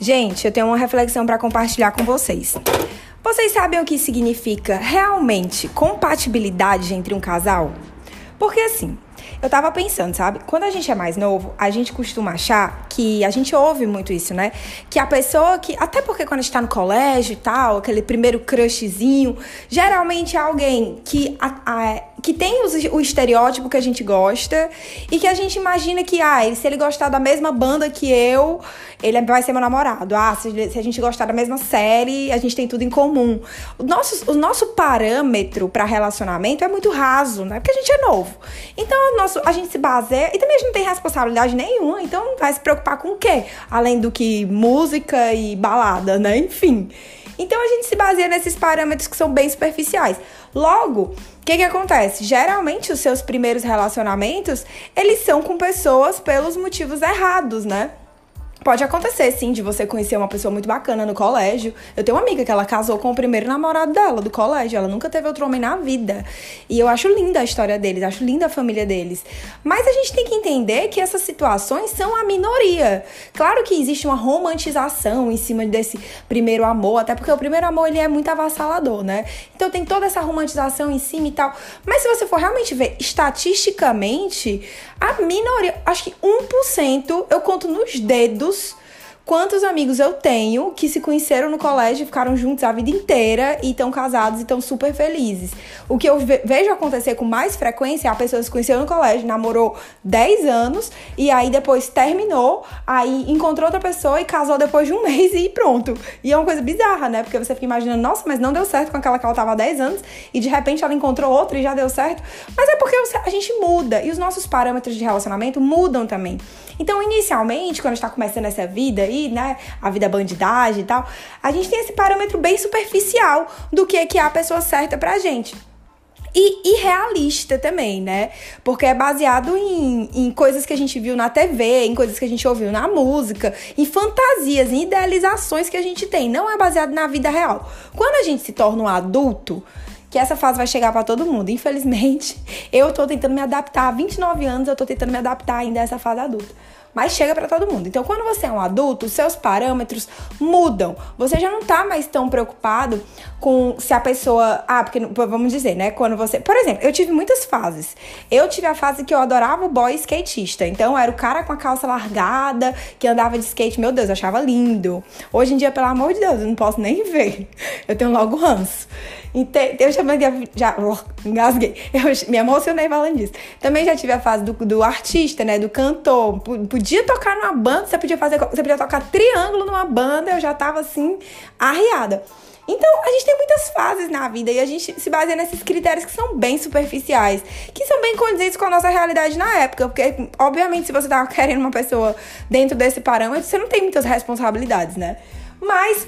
Gente, eu tenho uma reflexão para compartilhar com vocês. Vocês sabem o que significa realmente compatibilidade entre um casal? Porque assim, eu tava pensando, sabe? Quando a gente é mais novo, a gente costuma achar que a gente ouve muito isso, né? Que a pessoa que. Até porque quando a gente tá no colégio e tal, aquele primeiro crushzinho, geralmente é alguém que, a, a, que tem o, estereótipo que a gente gosta e que a gente imagina que, ah, se ele gostar da mesma banda que eu, ele vai ser meu namorado. Ah, se, se a gente gostar da mesma série, a gente tem tudo em comum. O nosso, o nosso parâmetro para relacionamento é muito raso, né? Porque a gente é novo. Então, nosso, a gente se baseia. E também a gente não tem responsabilidade nenhuma, então vai se preocupar com o quê? Além do que música e balada, né? Enfim. Então a gente se baseia nesses parâmetros que são bem superficiais. Logo, o que, que acontece? Geralmente os seus primeiros relacionamentos, eles são com pessoas pelos motivos errados, né? Pode acontecer, sim, de você conhecer uma pessoa muito bacana no colégio. Eu tenho uma amiga que ela casou com o primeiro namorado dela, do colégio. Ela nunca teve outro homem na vida. E eu acho linda a história deles, acho linda a família deles. Mas a gente tem que entender que essas situações são a minoria. Claro que existe uma romantização em cima desse primeiro amor, até porque o primeiro amor ele é muito avassalador, né? Então tem toda essa romantização em cima e tal. Mas se você for realmente ver estatisticamente, a minoria, acho que 1%, eu conto nos dedos todos quantos amigos eu tenho que se conheceram no colégio, ficaram juntos a vida inteira e estão casados e estão super felizes. O que eu vejo acontecer com mais frequência é a pessoa se conheceu no colégio, namorou 10 anos e aí depois terminou, aí encontrou outra pessoa e casou depois de um mês e pronto. E é uma coisa bizarra, né? Porque você fica imaginando, nossa, mas não deu certo com aquela que ela tava há 10 anos e de repente ela encontrou outra e já deu certo. Mas é porque a gente muda e os nossos parâmetros de relacionamento mudam também. Então, inicialmente, quando a gente tá começando essa vida aí, né, a vida bandidagem e tal, a gente tem esse parâmetro bem superficial do que, que é a pessoa certa pra gente. E irrealista também, né? Porque é baseado em, em coisas que a gente viu na TV, em coisas que a gente ouviu na música, em fantasias, em idealizações que a gente tem. Não é baseado na vida real. Quando a gente se torna um adulto, que essa fase vai chegar para todo mundo. Infelizmente, eu tô tentando me adaptar. Há 29 anos eu tô tentando me adaptar ainda a essa fase adulta mas chega para todo mundo. Então, quando você é um adulto, os seus parâmetros mudam. Você já não tá mais tão preocupado com se a pessoa, ah, porque vamos dizer, né, quando você, por exemplo, eu tive muitas fases. Eu tive a fase que eu adorava o boy skatista. Então, era o cara com a calça largada, que andava de skate, meu Deus, eu achava lindo. Hoje em dia, pelo amor de Deus, eu não posso nem ver. Eu tenho logo ranço. Eu já, já engasguei. Eu me emocionei falando disso. Também já tive a fase do, do artista, né, do cantor. Podia podia tocar numa banda, você podia fazer, você podia tocar triângulo numa banda, eu já tava assim arriada. Então, a gente tem muitas fases na vida e a gente se baseia nesses critérios que são bem superficiais, que são bem condizentes com a nossa realidade na época, porque obviamente se você tá querendo uma pessoa dentro desse parâmetro, você não tem muitas responsabilidades, né? Mas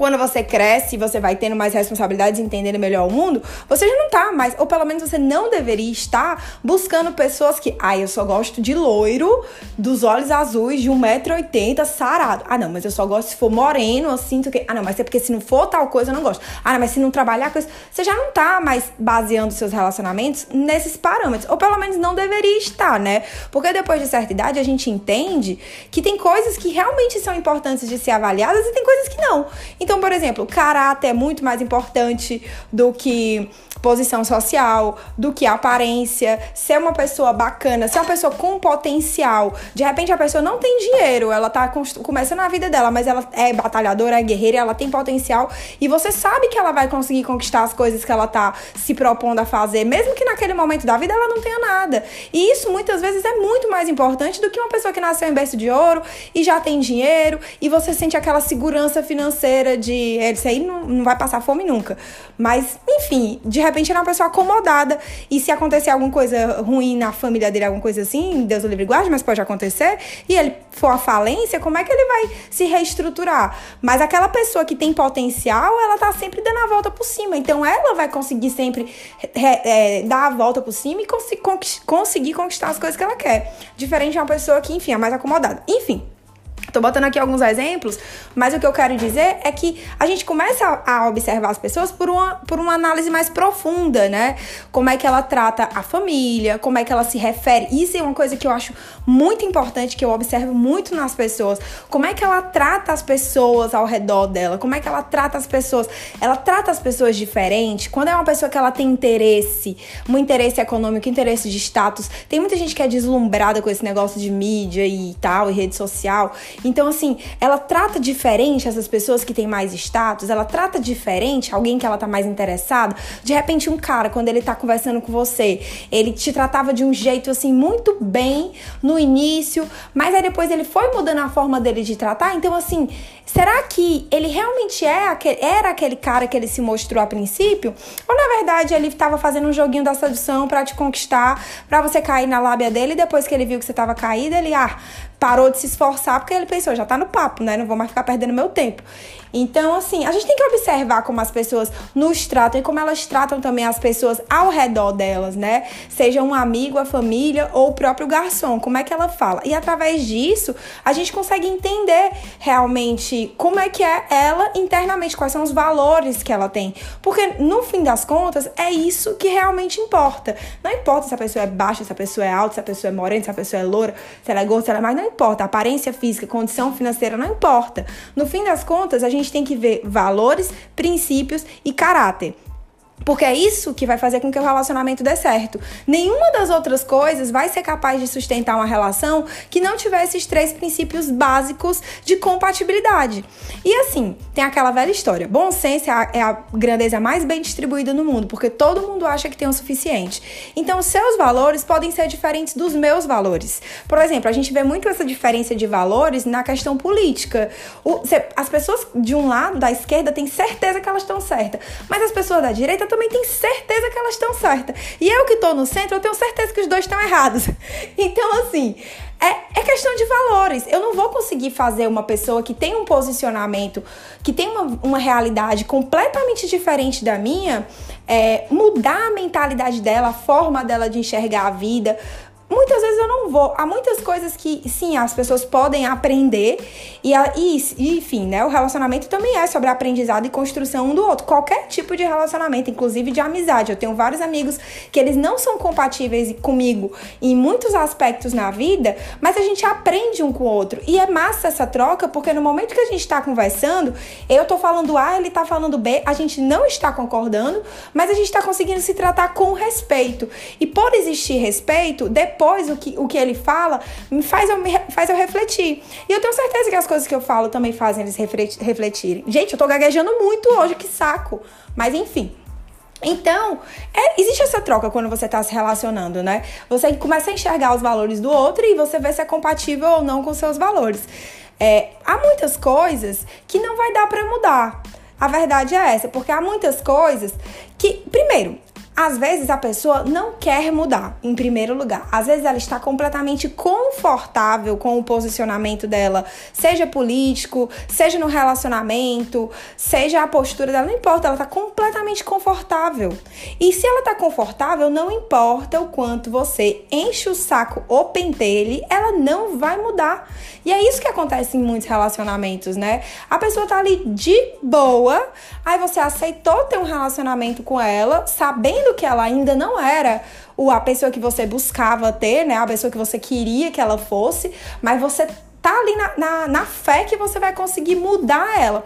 quando você cresce, você vai tendo mais responsabilidades, entendendo melhor o mundo, você já não tá mais, ou pelo menos você não deveria estar buscando pessoas que, ah, eu só gosto de loiro, dos olhos azuis, de 1,80m, sarado. Ah, não, mas eu só gosto se for moreno, assim, que... ah, não, mas é porque se não for tal coisa, eu não gosto. Ah, não, mas se não trabalhar com isso, você já não tá mais baseando seus relacionamentos nesses parâmetros, ou pelo menos não deveria estar, né? Porque depois de certa idade a gente entende que tem coisas que realmente são importantes de ser avaliadas e tem coisas que não. Então, então, por exemplo, caráter é muito mais importante do que posição social, do que aparência, ser uma pessoa bacana, ser uma pessoa com potencial. De repente a pessoa não tem dinheiro, ela tá começando a vida dela, mas ela é batalhadora, é guerreira, ela tem potencial e você sabe que ela vai conseguir conquistar as coisas que ela tá se propondo a fazer, mesmo que naquele momento da vida ela não tenha nada. E isso muitas vezes é muito mais importante do que uma pessoa que nasceu em berço de ouro e já tem dinheiro e você sente aquela segurança financeira de esse aí não, não vai passar fome nunca. Mas, enfim, de repente ele é uma pessoa acomodada. E se acontecer alguma coisa ruim na família dele, alguma coisa assim, Deus o livre guarde, mas pode acontecer, e ele for a falência, como é que ele vai se reestruturar? Mas aquela pessoa que tem potencial, ela tá sempre dando a volta por cima. Então ela vai conseguir sempre é, dar a volta por cima e conseguir conquistar as coisas que ela quer. Diferente de uma pessoa que, enfim, é mais acomodada. Enfim. Tô botando aqui alguns exemplos, mas o que eu quero dizer é que a gente começa a observar as pessoas por uma, por uma análise mais profunda, né? Como é que ela trata a família, como é que ela se refere. Isso é uma coisa que eu acho muito importante, que eu observo muito nas pessoas. Como é que ela trata as pessoas ao redor dela, como é que ela trata as pessoas. Ela trata as pessoas diferente. Quando é uma pessoa que ela tem interesse, um interesse econômico, interesse de status, tem muita gente que é deslumbrada com esse negócio de mídia e tal, e rede social. Então, assim, ela trata diferente essas pessoas que têm mais status, ela trata diferente alguém que ela tá mais interessada. De repente, um cara, quando ele tá conversando com você, ele te tratava de um jeito, assim, muito bem no início, mas aí depois ele foi mudando a forma dele de tratar. Então, assim, será que ele realmente é aquele, era aquele cara que ele se mostrou a princípio? Ou na verdade ele estava fazendo um joguinho da sedução para te conquistar, para você cair na lábia dele e depois que ele viu que você tava caída, ele, ah, parou de se esforçar porque ele pensou, já tá no papo, né? Não vou mais ficar perdendo meu tempo. Então, assim, a gente tem que observar como as pessoas nos tratam e como elas tratam também as pessoas ao redor delas, né? Seja um amigo, a família ou o próprio garçom, como é que ela fala. E através disso, a gente consegue entender realmente como é que é ela internamente, quais são os valores que ela tem. Porque no fim das contas, é isso que realmente importa. Não importa se a pessoa é baixa, se a pessoa é alta, se a pessoa é morena, se a pessoa é loura, se ela é gorda, se ela é mais, não importa. Aparência física, condição financeira, não importa. No fim das contas, a gente tem que ver valores, princípios e caráter. Porque é isso que vai fazer com que o relacionamento dê certo. Nenhuma das outras coisas vai ser capaz de sustentar uma relação que não tiver esses três princípios básicos de compatibilidade. E assim, tem aquela velha história: bom senso é a, é a grandeza mais bem distribuída no mundo, porque todo mundo acha que tem o suficiente. Então, seus valores podem ser diferentes dos meus valores. Por exemplo, a gente vê muito essa diferença de valores na questão política. O, as pessoas de um lado, da esquerda, têm certeza que elas estão certas, mas as pessoas da direita também tem certeza que elas estão certas. E eu que estou no centro, eu tenho certeza que os dois estão errados. Então, assim, é, é, questão de valores. Eu não vou conseguir fazer uma pessoa que tem um posicionamento, que tem uma, uma realidade completamente diferente da minha, é, mudar a mentalidade dela, a forma dela de enxergar a vida, muitas vezes eu não vou. Há muitas coisas que, sim, as pessoas podem aprender. E, e, enfim, né? O relacionamento também é sobre aprendizado e construção um do outro. Qualquer tipo de relacionamento, inclusive de amizade. Eu tenho vários amigos que eles não são compatíveis comigo em muitos aspectos na vida, mas a gente aprende um com o outro. E é massa essa troca, porque no momento que a gente tá conversando, eu tô falando A, ele tá falando B, a gente não está concordando, mas a gente tá conseguindo se tratar com respeito. E por existir respeito, depois depois o que, o que ele fala me faz eu, me, faz eu refletir. E eu tenho certeza que as coisas que eu falo também fazem eles refletirem. Gente, eu tô gaguejando muito hoje, que saco. Mas enfim. Então, é, existe essa troca quando você está se relacionando, né? Você começa a enxergar os valores do outro e você vê se é compatível ou não com seus valores. É, há muitas coisas que não vai dar para mudar. A verdade é essa, porque há muitas coisas que, primeiro, às vezes a pessoa não quer mudar, em primeiro lugar. Às vezes ela está completamente confortável com o posicionamento dela, seja político, seja no relacionamento, seja a postura dela, não importa, ela está completamente confortável. E se ela está confortável, não importa o quanto você enche o saco ou pentelhe, ela não vai mudar. E é isso que acontece em muitos relacionamentos, né? A pessoa tá ali de boa, aí você aceitou ter um relacionamento com ela, sabendo que ela ainda não era a pessoa que você buscava ter, né? A pessoa que você queria que ela fosse, mas você tá ali na, na, na fé que você vai conseguir mudar ela.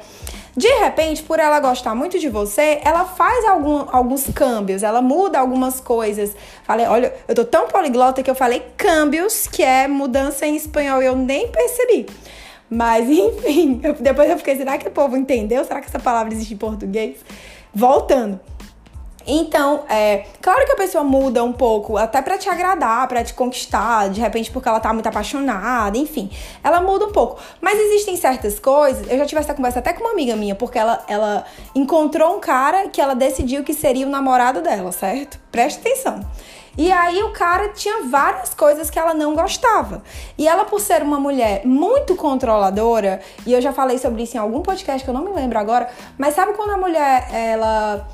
De repente, por ela gostar muito de você, ela faz algum, alguns câmbios, ela muda algumas coisas. Falei, olha, eu tô tão poliglota que eu falei câmbios, que é mudança em espanhol, eu nem percebi. Mas, enfim, eu, depois eu fiquei, será que o povo entendeu? Será que essa palavra existe em português? Voltando. Então, é claro que a pessoa muda um pouco, até para te agradar, para te conquistar, de repente porque ela tá muito apaixonada, enfim. Ela muda um pouco. Mas existem certas coisas. Eu já tive essa conversa até com uma amiga minha, porque ela, ela encontrou um cara que ela decidiu que seria o namorado dela, certo? Preste atenção. E aí o cara tinha várias coisas que ela não gostava. E ela, por ser uma mulher muito controladora, e eu já falei sobre isso em algum podcast que eu não me lembro agora, mas sabe quando a mulher ela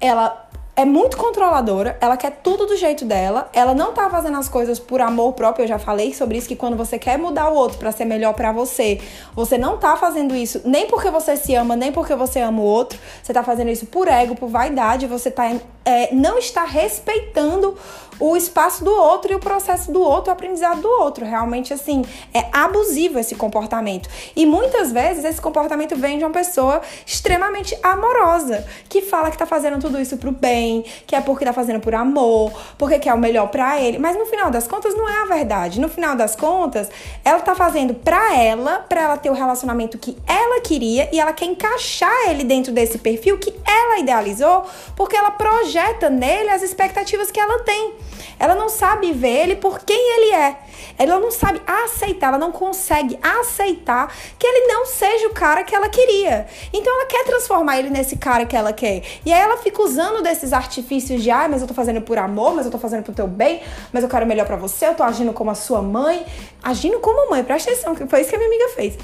ela é muito controladora, ela quer tudo do jeito dela, ela não tá fazendo as coisas por amor próprio, eu já falei sobre isso que quando você quer mudar o outro para ser melhor para você, você não tá fazendo isso nem porque você se ama, nem porque você ama o outro, você tá fazendo isso por ego, por vaidade, você tá é, não está respeitando o espaço do outro e o processo do outro, o aprendizado do outro. Realmente, assim, é abusivo esse comportamento. E muitas vezes esse comportamento vem de uma pessoa extremamente amorosa, que fala que tá fazendo tudo isso pro bem, que é porque tá fazendo por amor, porque quer o melhor para ele. Mas no final das contas, não é a verdade. No final das contas, ela tá fazendo pra ela, pra ela ter o relacionamento que ela queria e ela quer encaixar ele dentro desse perfil que ela idealizou, porque ela projeta nele as expectativas que ela tem. Ela não sabe ver ele por quem ele é. Ela não sabe aceitar, ela não consegue aceitar que ele não seja o cara que ela queria. Então ela quer transformar ele nesse cara que ela quer. E aí ela fica usando desses artifícios de, ah, mas eu tô fazendo por amor, mas eu tô fazendo pro teu bem, mas eu quero melhor para você, eu tô agindo como a sua mãe. Agindo como mãe, presta atenção, que foi isso que a minha amiga fez.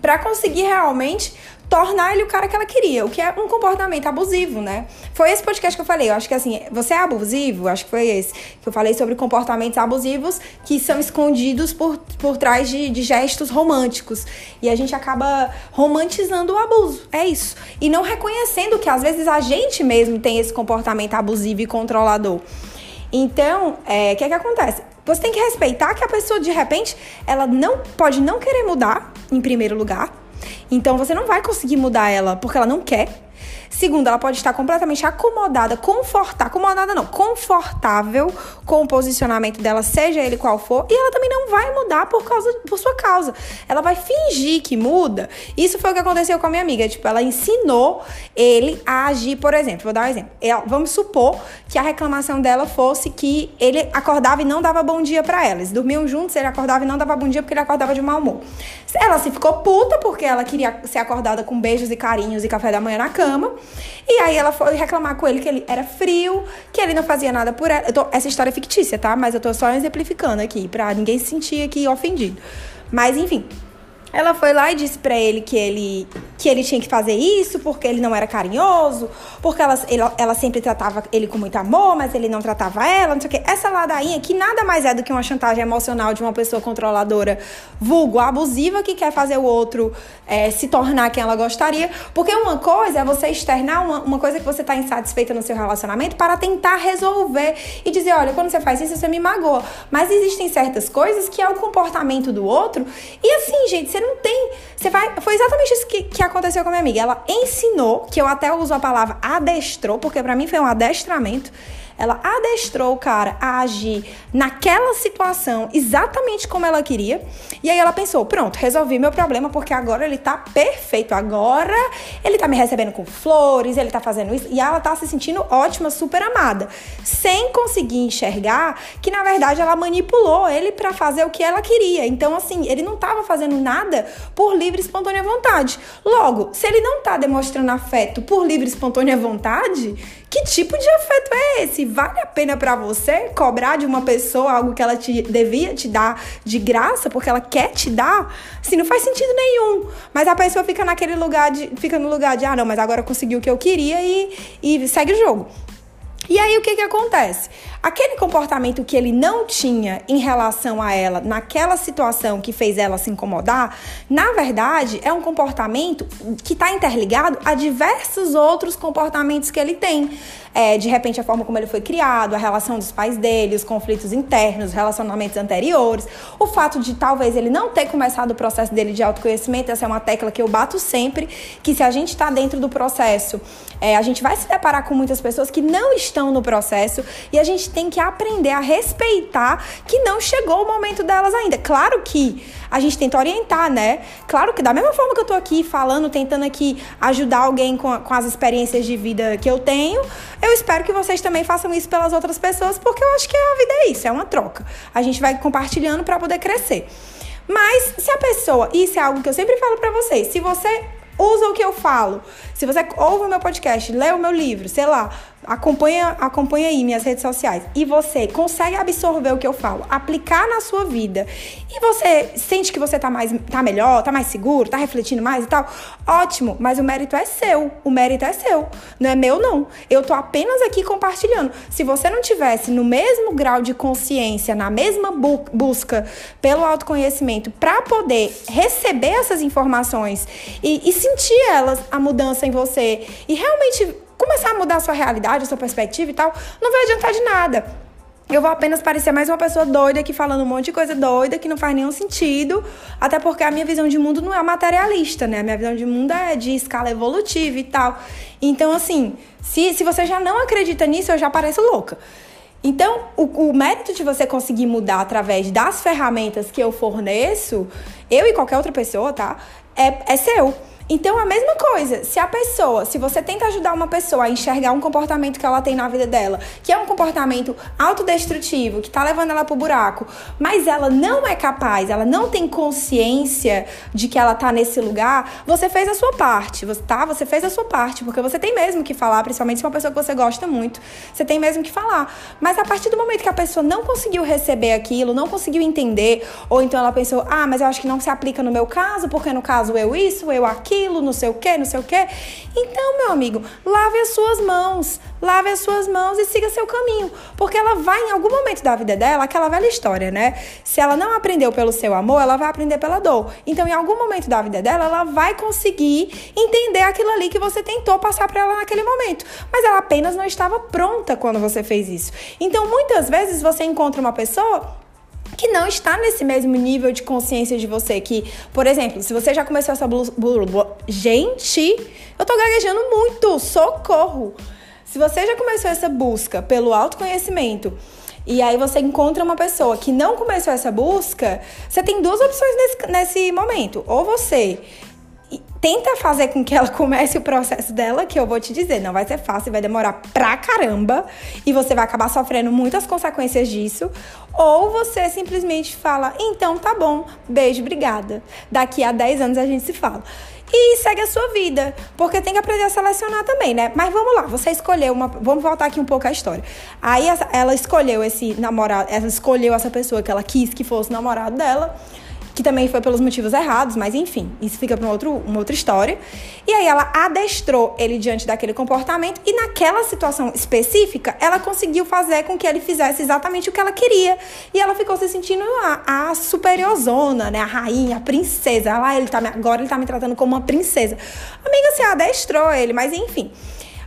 Para conseguir realmente tornar ele o cara que ela queria, o que é um comportamento abusivo, né? Foi esse podcast que eu falei. Eu acho que assim, você é abusivo, acho que foi esse, que eu falei sobre comportamentos abusivos que são escondidos por, por trás de, de gestos românticos. E a gente acaba romantizando o abuso. É isso. E não reconhecendo que às vezes a gente mesmo tem esse comportamento abusivo e controlador. Então, o é, que é que acontece? Você tem que respeitar que a pessoa, de repente, ela não pode não querer mudar, em primeiro lugar então você não vai conseguir mudar ela porque ela não quer. Segundo, ela pode estar completamente acomodada, confortável, acomodada não, confortável com o posicionamento dela, seja ele qual for, e ela também não vai mudar por causa por sua causa. Ela vai fingir que muda. Isso foi o que aconteceu com a minha amiga, tipo, ela ensinou ele a agir, por exemplo, vou dar um exemplo. Ela, vamos supor que a reclamação dela fosse que ele acordava e não dava bom dia para ela. Eles dormiam juntos, ele acordava e não dava bom dia porque ele acordava de mau humor. Ela se ficou puta porque ela queria ser acordada com beijos e carinhos e café da manhã na cama. E aí ela foi reclamar com ele que ele era frio, que ele não fazia nada por ela. Tô, essa história é fictícia, tá? Mas eu tô só exemplificando aqui, pra ninguém se sentir aqui ofendido. Mas enfim, ela foi lá e disse para ele que ele que ele tinha que fazer isso porque ele não era carinhoso, porque ela, ela, ela, sempre tratava ele com muito amor, mas ele não tratava ela, não sei o quê. Essa ladainha que nada mais é do que uma chantagem emocional de uma pessoa controladora, vulgo, abusiva, que quer fazer o outro é, se tornar quem ela gostaria. Porque uma coisa é você externar uma, uma coisa que você está insatisfeita no seu relacionamento para tentar resolver e dizer: olha, quando você faz isso, você me magoa. Mas existem certas coisas que é o comportamento do outro. E assim, gente, você não tem. Você vai. Foi exatamente isso que, que aconteceu com a minha amiga. Ela ensinou, que eu até uso a palavra adestrou, porque para mim foi um adestramento. Ela adestrou o cara a agir naquela situação exatamente como ela queria. E aí ela pensou: pronto, resolvi meu problema porque agora ele tá perfeito. Agora ele tá me recebendo com flores, ele tá fazendo isso. E ela tá se sentindo ótima, super amada. Sem conseguir enxergar que na verdade ela manipulou ele para fazer o que ela queria. Então, assim, ele não tava fazendo nada por livre e espontânea vontade. Logo, se ele não tá demonstrando afeto por livre e espontânea vontade, que tipo de afeto é esse? Vale a pena para você cobrar de uma pessoa algo que ela te devia te dar de graça porque ela quer te dar? Assim, não faz sentido nenhum. Mas a pessoa fica naquele lugar de fica no lugar de ah, não, mas agora eu consegui o que eu queria e, e segue o jogo. E aí o que que acontece? Aquele comportamento que ele não tinha em relação a ela naquela situação que fez ela se incomodar, na verdade é um comportamento que está interligado a diversos outros comportamentos que ele tem. É, de repente, a forma como ele foi criado, a relação dos pais dele, os conflitos internos, os relacionamentos anteriores, o fato de talvez ele não ter começado o processo dele de autoconhecimento, essa é uma tecla que eu bato sempre, que se a gente está dentro do processo, é, a gente vai se deparar com muitas pessoas que não estão no processo e a gente tem que aprender a respeitar que não chegou o momento delas ainda. Claro que a gente tenta orientar, né? Claro que da mesma forma que eu tô aqui falando, tentando aqui ajudar alguém com, com as experiências de vida que eu tenho, eu espero que vocês também façam isso pelas outras pessoas, porque eu acho que a vida é isso, é uma troca. A gente vai compartilhando para poder crescer. Mas se a pessoa, isso é algo que eu sempre falo para vocês, se você usa o que eu falo, se você ouve o meu podcast, lê o meu livro, sei lá, acompanha, acompanha aí minhas redes sociais e você consegue absorver o que eu falo, aplicar na sua vida e você sente que você tá mais tá melhor, tá mais seguro, tá refletindo mais e tal, ótimo, mas o mérito é seu, o mérito é seu, não é meu não. Eu tô apenas aqui compartilhando. Se você não tivesse no mesmo grau de consciência, na mesma bu busca pelo autoconhecimento para poder receber essas informações e, e sentir elas, a mudança em você e realmente começar a mudar a sua realidade, a sua perspectiva e tal, não vai adiantar de nada. Eu vou apenas parecer mais uma pessoa doida aqui falando um monte de coisa doida que não faz nenhum sentido, até porque a minha visão de mundo não é materialista, né? A minha visão de mundo é de escala evolutiva e tal. Então, assim, se, se você já não acredita nisso, eu já pareço louca. Então, o, o, mérito de você conseguir mudar através das ferramentas que eu forneço, eu e qualquer outra pessoa, tá? É, é seu. Então, a mesma coisa, se a pessoa, se você tenta ajudar uma pessoa a enxergar um comportamento que ela tem na vida dela, que é um comportamento autodestrutivo, que tá levando ela pro buraco, mas ela não é capaz, ela não tem consciência de que ela tá nesse lugar, você fez a sua parte, tá? Você fez a sua parte, porque você tem mesmo que falar, principalmente se é uma pessoa que você gosta muito, você tem mesmo que falar. Mas a partir do momento que a pessoa não conseguiu receber aquilo, não conseguiu entender, ou então ela pensou, ah, mas eu acho que não se aplica no meu caso, porque no caso eu isso, eu aquilo, aquilo, não sei o que, não sei o que. Então, meu amigo, lave as suas mãos, lave as suas mãos e siga seu caminho. Porque ela vai, em algum momento da vida dela, aquela velha história, né? Se ela não aprendeu pelo seu amor, ela vai aprender pela dor. Então, em algum momento da vida dela, ela vai conseguir entender aquilo ali que você tentou passar para ela naquele momento. Mas ela apenas não estava pronta quando você fez isso. Então, muitas vezes você encontra uma pessoa que não está nesse mesmo nível de consciência de você. Que, por exemplo, se você já começou essa blu, blu, blu, gente, eu tô gaguejando muito, socorro. Se você já começou essa busca pelo autoconhecimento e aí você encontra uma pessoa que não começou essa busca, você tem duas opções nesse, nesse momento. Ou você tenta fazer com que ela comece o processo dela, que eu vou te dizer, não vai ser fácil, vai demorar pra caramba e você vai acabar sofrendo muitas consequências disso. Ou você simplesmente fala, então tá bom, beijo, obrigada. Daqui a 10 anos a gente se fala. E segue a sua vida, porque tem que aprender a selecionar também, né? Mas vamos lá, você escolheu uma. Vamos voltar aqui um pouco à história. Aí ela escolheu esse namorado, ela escolheu essa pessoa que ela quis que fosse namorado dela que também foi pelos motivos errados, mas enfim, isso fica para um outro, uma outra história. E aí ela adestrou ele diante daquele comportamento e naquela situação específica, ela conseguiu fazer com que ele fizesse exatamente o que ela queria. E ela ficou se sentindo a, a superiorzona, né? A rainha, a princesa. Lá ele tá, agora ele tá me tratando como uma princesa. Amiga, você adestrou ele, mas enfim.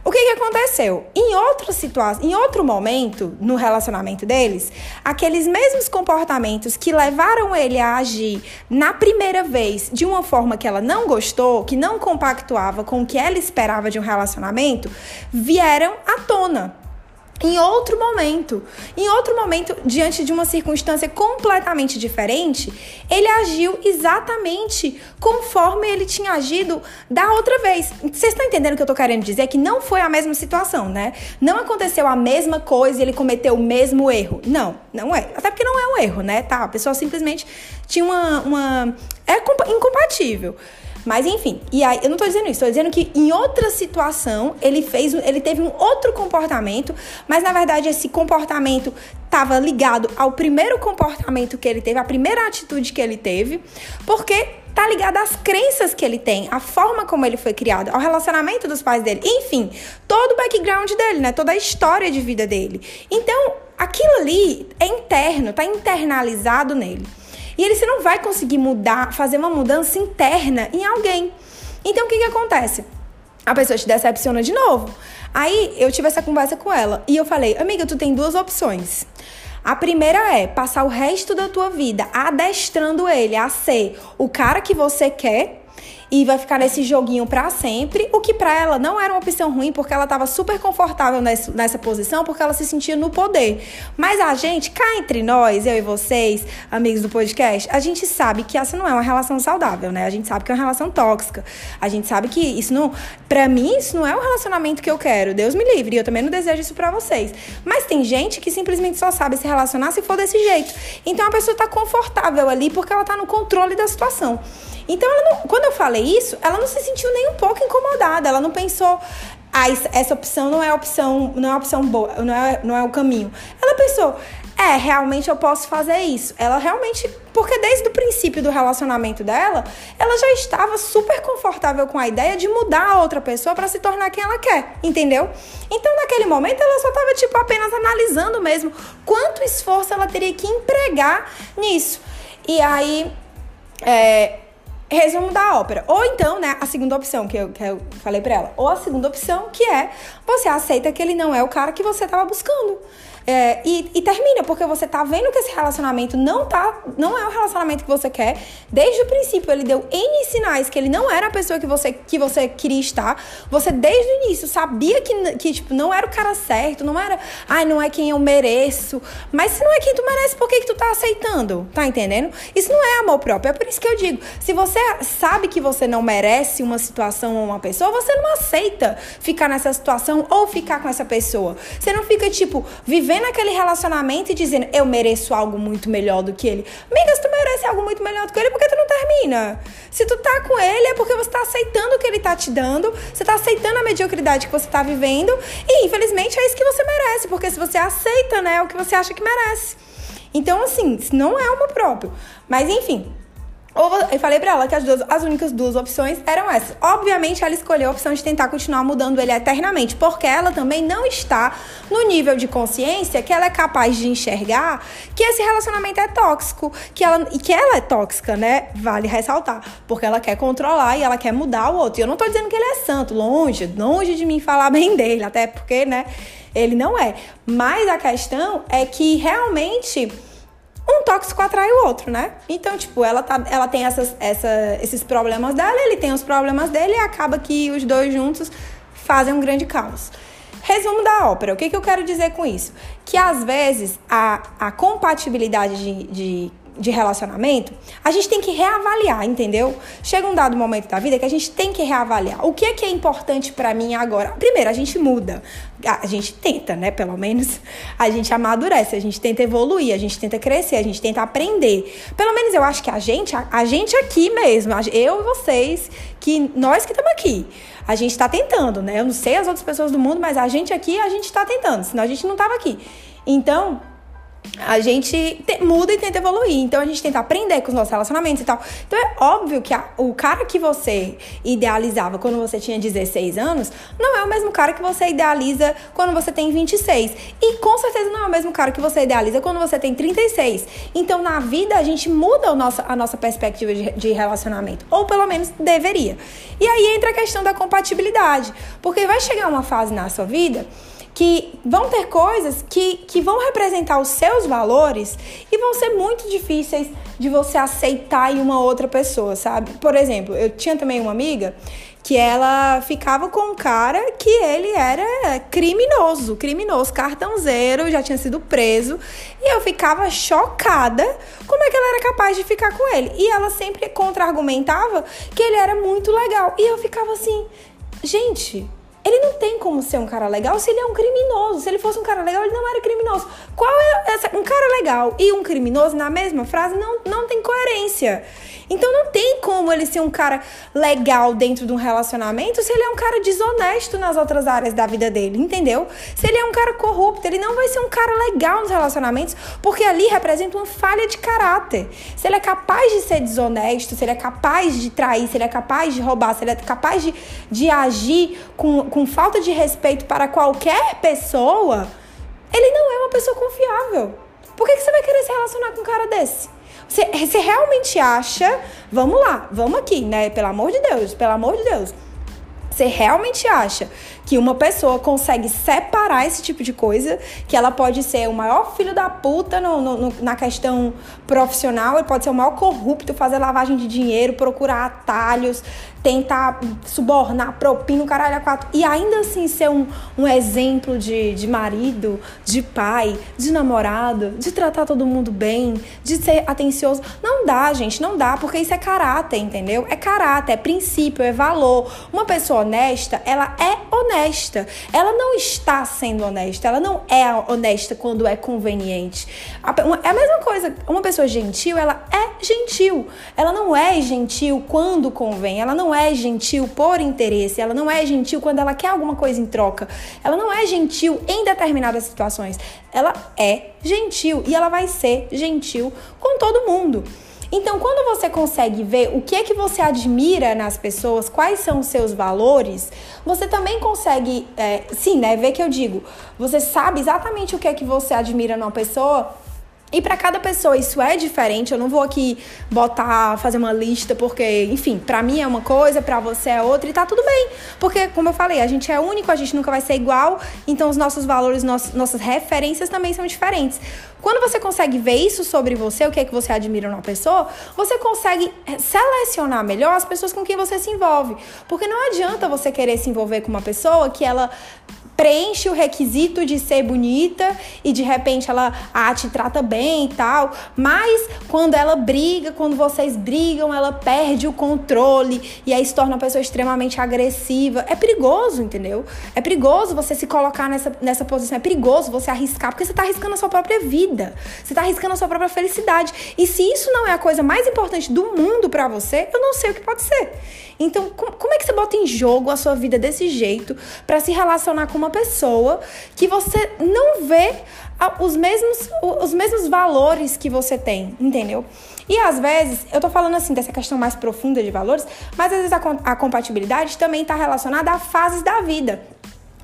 O que, que aconteceu? Em outra situação, em outro momento no relacionamento deles, aqueles mesmos comportamentos que levaram ele a agir na primeira vez de uma forma que ela não gostou, que não compactuava com o que ela esperava de um relacionamento, vieram à tona em outro momento, em outro momento, diante de uma circunstância completamente diferente, ele agiu exatamente conforme ele tinha agido da outra vez. Vocês estão entendendo o que eu tô querendo dizer? Que não foi a mesma situação, né? Não aconteceu a mesma coisa e ele cometeu o mesmo erro. Não, não é. Até porque não é um erro, né? Tá, a pessoa simplesmente tinha uma. uma... É incompatível. Mas enfim, e aí eu não tô dizendo isso, tô dizendo que em outra situação ele fez, ele teve um outro comportamento, mas na verdade esse comportamento estava ligado ao primeiro comportamento que ele teve, a primeira atitude que ele teve, porque tá ligado às crenças que ele tem, à forma como ele foi criado, ao relacionamento dos pais dele, enfim, todo o background dele, né? Toda a história de vida dele. Então, aquilo ali é interno, tá internalizado nele. E ele você não vai conseguir mudar, fazer uma mudança interna em alguém. Então o que, que acontece? A pessoa te decepciona de novo. Aí eu tive essa conversa com ela e eu falei, amiga, tu tem duas opções. A primeira é passar o resto da tua vida adestrando ele a ser o cara que você quer e vai ficar nesse joguinho para sempre, o que para ela não era uma opção ruim, porque ela estava super confortável nessa, nessa posição, porque ela se sentia no poder. Mas a gente, cá entre nós, eu e vocês, amigos do podcast, a gente sabe que essa não é uma relação saudável, né? A gente sabe que é uma relação tóxica. A gente sabe que isso não, para mim, isso não é o relacionamento que eu quero. Deus me livre, e eu também não desejo isso para vocês. Mas tem gente que simplesmente só sabe se relacionar se for desse jeito. Então a pessoa tá confortável ali porque ela tá no controle da situação. Então, não, quando eu falei isso, ela não se sentiu nem um pouco incomodada. Ela não pensou, ah, essa opção não é opção, não é opção boa, não é, não é o caminho. Ela pensou, é, realmente eu posso fazer isso. Ela realmente, porque desde o princípio do relacionamento dela, ela já estava super confortável com a ideia de mudar a outra pessoa para se tornar quem ela quer, entendeu? Então, naquele momento, ela só estava tipo apenas analisando mesmo quanto esforço ela teria que empregar nisso. E aí, é, resumo da ópera. Ou então, né, a segunda opção que eu, que eu falei para ela. Ou a segunda opção, que é você aceita que ele não é o cara que você estava buscando. É, e, e, termina, porque você tá vendo que esse relacionamento não tá, não é o relacionamento que você quer. Desde o princípio, ele deu N sinais que ele não era a pessoa que você, que você queria estar. Você, desde o início, sabia que, que tipo, não era o cara certo, não era, ai, não é quem eu mereço. Mas se não é quem tu merece, por que, que tu tá aceitando? Tá entendendo? Isso não é amor próprio. É por isso que eu digo: se você sabe que você não merece uma situação ou uma pessoa, você não aceita ficar nessa situação ou ficar com essa pessoa. Você não fica, tipo, vivendo naquele relacionamento e dizendo, eu mereço algo muito melhor do que ele. Amiga, tu merece algo muito melhor do que ele, por que tu não termina? Se tu tá com ele, é porque você tá aceitando o que ele tá te dando, você tá aceitando a mediocridade que você tá vivendo, e infelizmente é isso que você merece, porque se você aceita, né, é o que você acha que merece. Então, assim, não é uma próprio. Mas, enfim, eu falei pra ela que as, duas, as únicas duas opções eram essas. Obviamente, ela escolheu a opção de tentar continuar mudando ele eternamente, porque ela também não está no nível de consciência que ela é capaz de enxergar que esse relacionamento é tóxico, que ela, e que ela é tóxica, né? Vale ressaltar, porque ela quer controlar e ela quer mudar o outro. E eu não tô dizendo que ele é santo, longe, longe de mim falar bem dele, até porque, né, ele não é. Mas a questão é que realmente um tóxico atrai o outro, né? Então, tipo, ela, tá, ela tem essas, essa, esses problemas dela, ele tem os problemas dele e acaba que os dois juntos fazem um grande caos. Resumo da ópera, o que, que eu quero dizer com isso? Que às vezes a, a compatibilidade de, de de relacionamento, a gente tem que reavaliar, entendeu? Chega um dado momento da vida que a gente tem que reavaliar. O que é que é importante para mim agora? Primeiro, a gente muda. A gente tenta, né? Pelo menos a gente amadurece, a gente tenta evoluir, a gente tenta crescer, a gente tenta aprender. Pelo menos eu acho que a gente, a, a gente aqui mesmo, eu e vocês, que nós que estamos aqui, a gente está tentando, né? Eu não sei as outras pessoas do mundo, mas a gente aqui, a gente está tentando, senão a gente não estava aqui. Então, a gente te, muda e tenta evoluir. Então a gente tenta aprender com os nossos relacionamentos e tal. Então é óbvio que a, o cara que você idealizava quando você tinha 16 anos não é o mesmo cara que você idealiza quando você tem 26. E com certeza não é o mesmo cara que você idealiza quando você tem 36. Então na vida a gente muda o nosso, a nossa perspectiva de, de relacionamento. Ou pelo menos deveria. E aí entra a questão da compatibilidade. Porque vai chegar uma fase na sua vida que vão ter coisas que, que vão representar os seus valores e vão ser muito difíceis de você aceitar em uma outra pessoa, sabe? Por exemplo, eu tinha também uma amiga que ela ficava com um cara que ele era criminoso, criminoso, cartãozeiro, já tinha sido preso, e eu ficava chocada como é que ela era capaz de ficar com ele. E ela sempre contra-argumentava que ele era muito legal. E eu ficava assim, gente, ele não tem como ser um cara legal se ele é um criminoso. Se ele fosse um cara legal, ele não era criminoso. Qual é essa? Um cara legal e um criminoso na mesma frase não, não tem coerência. Então não tem como ele ser um cara legal dentro de um relacionamento se ele é um cara desonesto nas outras áreas da vida dele, entendeu? Se ele é um cara corrupto, ele não vai ser um cara legal nos relacionamentos, porque ali representa uma falha de caráter. Se ele é capaz de ser desonesto, se ele é capaz de trair, se ele é capaz de roubar, se ele é capaz de, de agir com, com falta de respeito para qualquer pessoa, ele não é uma pessoa confiável. Por que, que você vai querer se relacionar com um cara desse? Você, você realmente acha, vamos lá, vamos aqui, né? Pelo amor de Deus, pelo amor de Deus. Você realmente acha que uma pessoa consegue separar esse tipo de coisa, que ela pode ser o maior filho da puta no, no, na questão profissional, ele pode ser o maior corrupto, fazer lavagem de dinheiro, procurar atalhos, tentar subornar propina, o caralho a quatro, e ainda assim ser um, um exemplo de, de marido, de pai, de namorado, de tratar todo mundo bem, de ser atencioso. Não dá, gente, não dá, porque isso é caráter, entendeu? É caráter, é princípio, é valor. Uma pessoa honesta, ela é honesta. Ela não está sendo honesta, ela não é honesta quando é conveniente. É a mesma coisa, uma pessoa gentil, ela é gentil. Ela não é gentil quando convém, ela não não é gentil por interesse, ela não é gentil quando ela quer alguma coisa em troca, ela não é gentil em determinadas situações. Ela é gentil e ela vai ser gentil com todo mundo. Então, quando você consegue ver o que é que você admira nas pessoas, quais são os seus valores, você também consegue, é, sim, né? Ver que eu digo, você sabe exatamente o que é que você admira numa pessoa e para cada pessoa isso é diferente. Eu não vou aqui botar, fazer uma lista, porque, enfim, para mim é uma coisa, para você é outra e tá tudo bem. Porque, como eu falei, a gente é único, a gente nunca vai ser igual, então os nossos valores, nossas referências também são diferentes. Quando você consegue ver isso sobre você, o que é que você admira numa pessoa, você consegue eh, selecionar melhor as pessoas com quem você se envolve. Porque não adianta você querer se envolver com uma pessoa que ela preenche o requisito de ser bonita e de repente ela ah, te trata bem e tal, mas quando ela briga, quando vocês brigam, ela perde o controle e aí se torna uma pessoa extremamente agressiva. É perigoso, entendeu? É perigoso você se colocar nessa, nessa posição, é perigoso você arriscar, porque você está arriscando a sua própria vida, você está arriscando a sua própria felicidade. E se isso não é a coisa mais importante do mundo para você, eu não sei o que pode ser. Então, como é que você bota em jogo a sua vida desse jeito para se relacionar com uma pessoa que você não vê os mesmos, os mesmos valores que você tem, entendeu? E às vezes, eu tô falando assim dessa questão mais profunda de valores, mas às vezes a, a compatibilidade também está relacionada a fases da vida.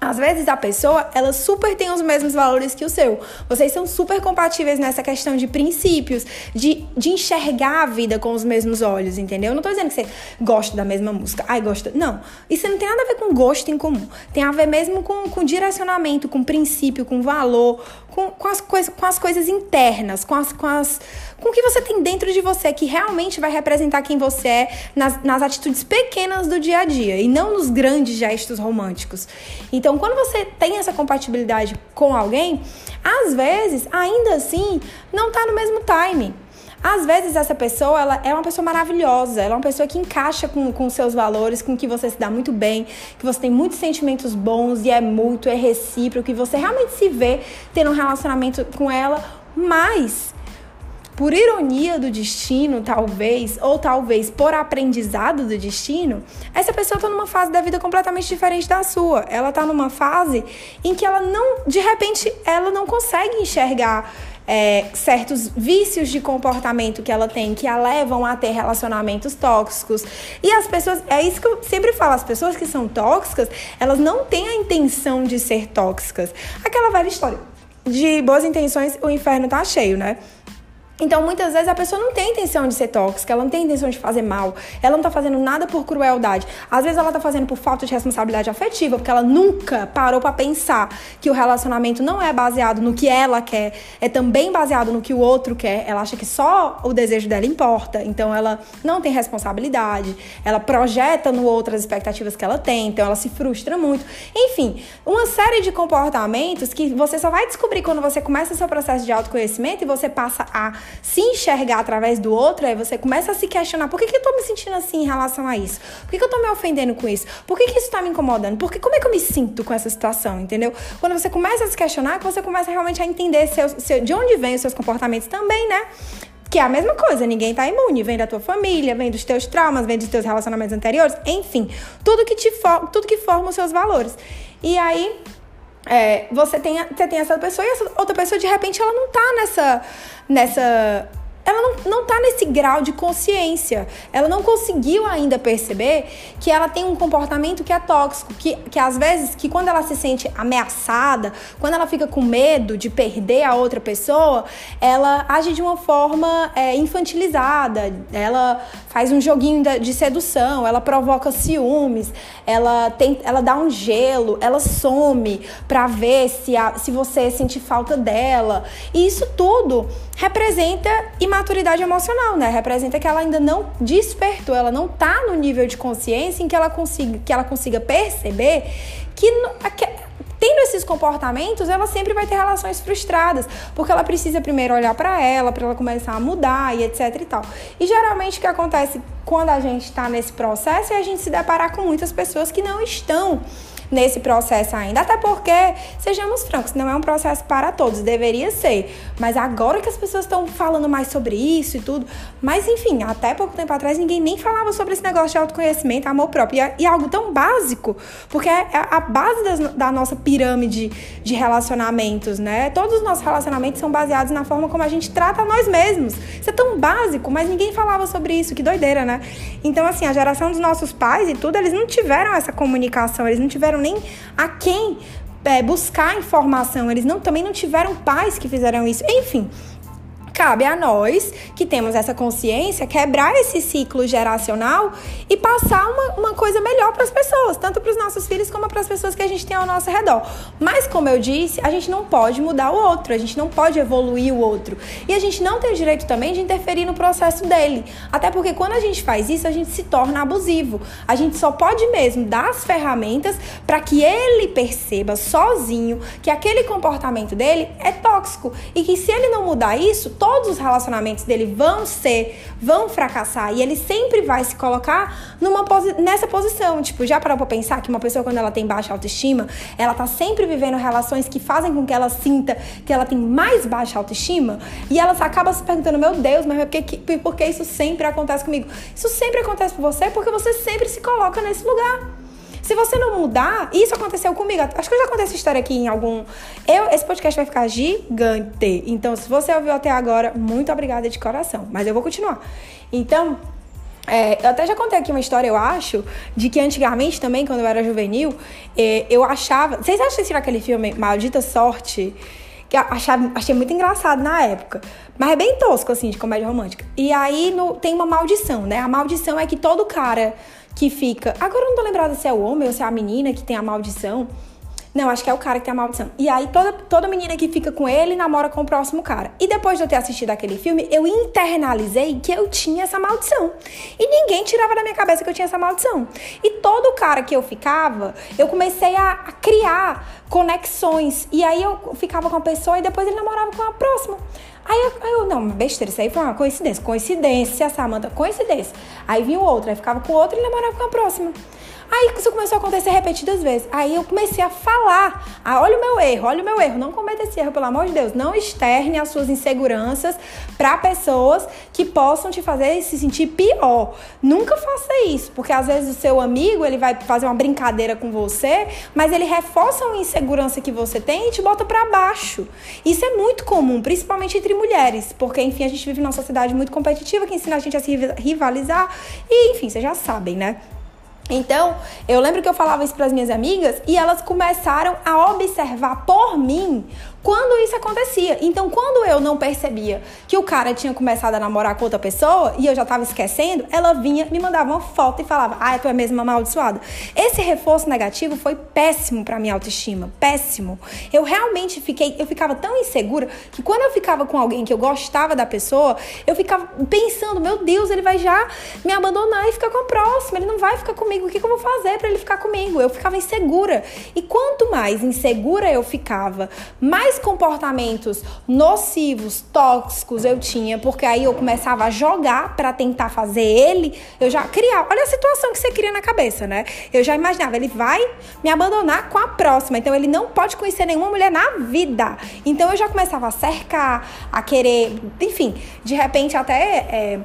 Às vezes a pessoa, ela super tem os mesmos valores que o seu. Vocês são super compatíveis nessa questão de princípios, de, de enxergar a vida com os mesmos olhos, entendeu? Eu não tô dizendo que você gosta da mesma música. Ai, gosta. Não. Isso não tem nada a ver com gosto em comum. Tem a ver mesmo com, com direcionamento, com princípio, com valor, com, com, as, coisa, com as coisas internas, com as, com as. com o que você tem dentro de você que realmente vai representar quem você é nas, nas atitudes pequenas do dia a dia e não nos grandes gestos românticos. Então, quando você tem essa compatibilidade com alguém, às vezes, ainda assim, não tá no mesmo time. Às vezes essa pessoa ela é uma pessoa maravilhosa, ela é uma pessoa que encaixa com, com seus valores, com que você se dá muito bem, que você tem muitos sentimentos bons e é mútuo, é recíproco, que você realmente se vê tendo um relacionamento com ela, mas por ironia do destino, talvez, ou talvez por aprendizado do destino, essa pessoa está numa fase da vida completamente diferente da sua. Ela está numa fase em que ela não, de repente, ela não consegue enxergar é, certos vícios de comportamento que ela tem que a levam a ter relacionamentos tóxicos. E as pessoas, é isso que eu sempre falo, as pessoas que são tóxicas, elas não têm a intenção de ser tóxicas. Aquela velha história. De boas intenções, o inferno tá cheio, né? Então, muitas vezes a pessoa não tem intenção de ser tóxica, ela não tem intenção de fazer mal, ela não tá fazendo nada por crueldade. Às vezes ela tá fazendo por falta de responsabilidade afetiva, porque ela nunca parou para pensar que o relacionamento não é baseado no que ela quer, é também baseado no que o outro quer. Ela acha que só o desejo dela importa, então ela não tem responsabilidade, ela projeta no outro as expectativas que ela tem, então ela se frustra muito. Enfim, uma série de comportamentos que você só vai descobrir quando você começa seu processo de autoconhecimento e você passa a se enxergar através do outro, aí você começa a se questionar: por que, que eu tô me sentindo assim em relação a isso? Por que, que eu tô me ofendendo com isso? Por que, que isso tá me incomodando? Porque como é que eu me sinto com essa situação, entendeu? Quando você começa a se questionar, você começa realmente a entender seu, seu, de onde vêm os seus comportamentos também, né? Que é a mesma coisa, ninguém tá imune, vem da tua família, vem dos teus traumas, vem dos teus relacionamentos anteriores, enfim, tudo que te for, tudo que forma os seus valores. E aí, é, você, tem, você tem essa pessoa e essa outra pessoa, de repente, ela não tá nessa. nessa ela não, não tá nesse grau de consciência. Ela não conseguiu ainda perceber que ela tem um comportamento que é tóxico. Que, que às vezes, que quando ela se sente ameaçada, quando ela fica com medo de perder a outra pessoa, ela age de uma forma é, infantilizada. Ela faz um joguinho de sedução, ela provoca ciúmes, ela, tem, ela dá um gelo, ela some pra ver se, a, se você sente falta dela. E isso tudo representa imaturidade emocional, né? Representa que ela ainda não despertou, ela não tá no nível de consciência em que ela consiga, que ela consiga perceber que, que tendo esses comportamentos, ela sempre vai ter relações frustradas, porque ela precisa primeiro olhar para ela, para ela começar a mudar e etc e tal. E geralmente o que acontece quando a gente está nesse processo é a gente se deparar com muitas pessoas que não estão nesse processo ainda. Até porque, sejamos francos, não é um processo para todos, deveria ser. Mas agora que as pessoas estão falando mais sobre isso e tudo. Mas enfim, até pouco tempo atrás ninguém nem falava sobre esse negócio de autoconhecimento, amor próprio. E, é, e é algo tão básico, porque é a base das, da nossa pirâmide de relacionamentos, né? Todos os nossos relacionamentos são baseados na forma como a gente trata nós mesmos. Isso é tão básico, mas ninguém falava sobre isso, que doideira, né? Então, assim, a geração dos nossos pais e tudo, eles não tiveram essa comunicação, eles não tiveram nem a quem é, buscar informação, eles não, também não tiveram pais que fizeram isso. Enfim, cabe a nós, que temos essa consciência, quebrar esse ciclo geracional e passar uma, uma coisa melhor para as pessoas, tanto para os nossos filhos como para as pessoas que a gente tem ao nosso redor. Mas, como eu disse, a gente não pode mudar o outro, a gente não pode evoluir o outro. E a gente não tem o direito também de interferir no processo dele. Até porque quando a gente faz isso, a gente se torna abusivo. A gente só pode mesmo dar as ferramentas para que ele perceba sozinho que aquele comportamento dele é tóxico e que se ele não mudar isso, todos os relacionamentos dele vão ser, vão fracassar e ele sempre vai se colocar numa posi nessa posição. Tipo, já parou pra pensar que uma pessoa, quando ela tem baixa autoestima, ela tá sempre vivendo relações que fazem com que ela sinta que ela tem mais baixa autoestima e ela acaba se perguntando: meu Deus, mas por que, por que isso sempre acontece comigo? Isso sempre acontece com você porque você sempre se coloca nesse lugar. Se você não mudar, isso aconteceu comigo. Acho que eu já contei essa história aqui em algum. Eu, esse podcast vai ficar gigante. Então, se você ouviu até agora, muito obrigada de coração. Mas eu vou continuar. Então, é, eu até já contei aqui uma história, eu acho, de que antigamente também, quando eu era juvenil, é, eu achava. Vocês acham que aquele filme Maldita Sorte? Que eu achava, achei muito engraçado na época. Mas é bem tosco, assim, de comédia romântica. E aí no, tem uma maldição, né? A maldição é que todo cara que fica. Agora eu não tô lembrada se é o homem ou se é a menina que tem a maldição. Não, acho que é o cara que tem a maldição. E aí toda, toda menina que fica com ele namora com o próximo cara. E depois de eu ter assistido aquele filme, eu internalizei que eu tinha essa maldição. E ninguém tirava da minha cabeça que eu tinha essa maldição. E todo cara que eu ficava, eu comecei a, a criar conexões. E aí eu ficava com a pessoa e depois ele namorava com a próxima. Aí eu, aí eu, não, besteira, isso aí foi uma coincidência. Coincidência, Samanta, coincidência. Aí vinha o outro, aí ficava com o outro e namorava com a próxima. Aí isso começou a acontecer repetidas vezes. Aí eu comecei a falar: ah, olha o meu erro, olha o meu erro. Não cometa esse erro, pelo amor de Deus. Não externe as suas inseguranças para pessoas que possam te fazer se sentir pior. Nunca faça isso, porque às vezes o seu amigo ele vai fazer uma brincadeira com você, mas ele reforça uma insegurança que você tem e te bota para baixo. Isso é muito comum, principalmente entre mulheres, porque enfim a gente vive numa sociedade muito competitiva que ensina a gente a se rivalizar e enfim, vocês já sabem, né? Então, eu lembro que eu falava isso para as minhas amigas e elas começaram a observar por mim quando isso acontecia. Então, quando eu não percebia que o cara tinha começado a namorar com outra pessoa e eu já tava esquecendo, ela vinha, me mandava uma foto e falava: "Ah, tu é mesmo amaldiçoada". Esse reforço negativo foi péssimo para minha autoestima, péssimo. Eu realmente fiquei, eu ficava tão insegura que quando eu ficava com alguém que eu gostava da pessoa, eu ficava pensando: "Meu Deus, ele vai já me abandonar e ficar com a próxima, ele não vai ficar comigo. O que, que eu vou fazer para ele ficar comigo?". Eu ficava insegura. E quanto mais insegura eu ficava, mais mais comportamentos nocivos, tóxicos eu tinha, porque aí eu começava a jogar para tentar fazer ele, eu já criava. Olha a situação que você cria na cabeça, né? Eu já imaginava, ele vai me abandonar com a próxima, então ele não pode conhecer nenhuma mulher na vida. Então eu já começava a cercar, a querer, enfim, de repente até. É,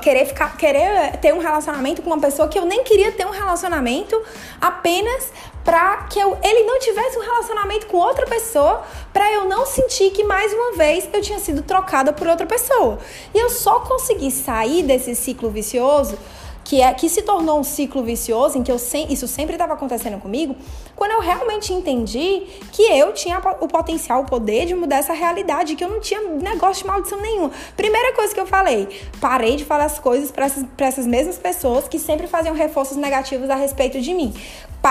querer ficar querer ter um relacionamento com uma pessoa que eu nem queria ter um relacionamento apenas para que eu, ele não tivesse um relacionamento com outra pessoa, para eu não sentir que mais uma vez eu tinha sido trocada por outra pessoa. E eu só consegui sair desse ciclo vicioso que é que se tornou um ciclo vicioso em que eu sem, isso sempre estava acontecendo comigo, quando eu realmente entendi que eu tinha o potencial, o poder de mudar essa realidade, que eu não tinha negócio de maldição nenhuma. Primeira coisa que eu falei, parei de falar as coisas para essas, essas mesmas pessoas que sempre faziam reforços negativos a respeito de mim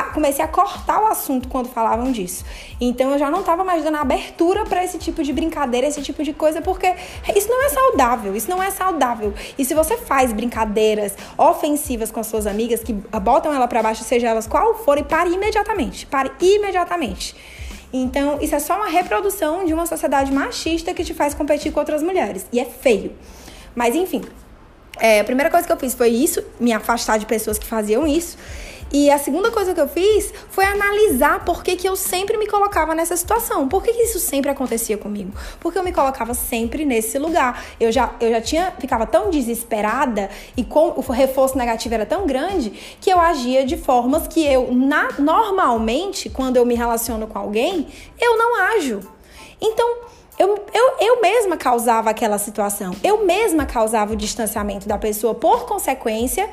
comecei a cortar o assunto quando falavam disso. Então eu já não estava mais dando abertura para esse tipo de brincadeira, esse tipo de coisa, porque isso não é saudável, isso não é saudável. E se você faz brincadeiras ofensivas com as suas amigas que botam ela para baixo, seja elas qual forem, pare imediatamente, pare imediatamente. Então, isso é só uma reprodução de uma sociedade machista que te faz competir com outras mulheres. E é feio. Mas, enfim, é, a primeira coisa que eu fiz foi isso, me afastar de pessoas que faziam isso. E a segunda coisa que eu fiz foi analisar por que, que eu sempre me colocava nessa situação. Por que, que isso sempre acontecia comigo? Porque eu me colocava sempre nesse lugar. Eu já, eu já tinha, ficava tão desesperada e com, o reforço negativo era tão grande que eu agia de formas que eu, na, normalmente, quando eu me relaciono com alguém, eu não ajo. Então, eu, eu, eu mesma causava aquela situação, eu mesma causava o distanciamento da pessoa, por consequência,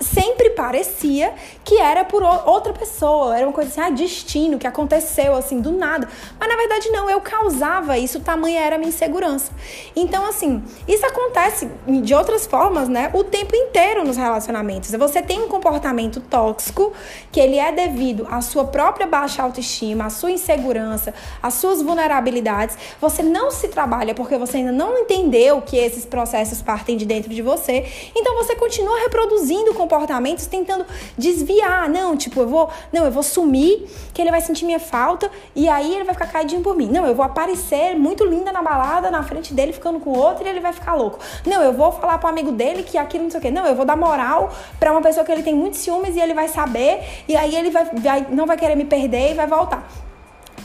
sempre parecia que era por outra pessoa, era uma coisa assim, ah, destino, que aconteceu assim, do nada. Mas na verdade não, eu causava isso, tamanha era a minha insegurança. Então, assim, isso acontece de outras formas, né, o tempo inteiro nos relacionamentos. Você tem um comportamento tóxico que ele é devido à sua própria baixa autoestima, à sua insegurança, às suas vulnerabilidades. Você não se trabalha porque você ainda não entendeu que esses processos partem de dentro de você. Então você continua reproduzindo comportamentos tentando desviar. Não, tipo, eu vou, não, eu vou sumir, que ele vai sentir minha falta e aí ele vai ficar caidinho por mim. Não, eu vou aparecer muito linda na balada, na frente dele, ficando com outro e ele vai ficar louco. Não, eu vou falar pro amigo dele que aquilo não sei o quê. Não, eu vou dar moral para uma pessoa que ele tem muitos ciúmes e ele vai saber e aí ele vai, vai não vai querer me perder e vai voltar.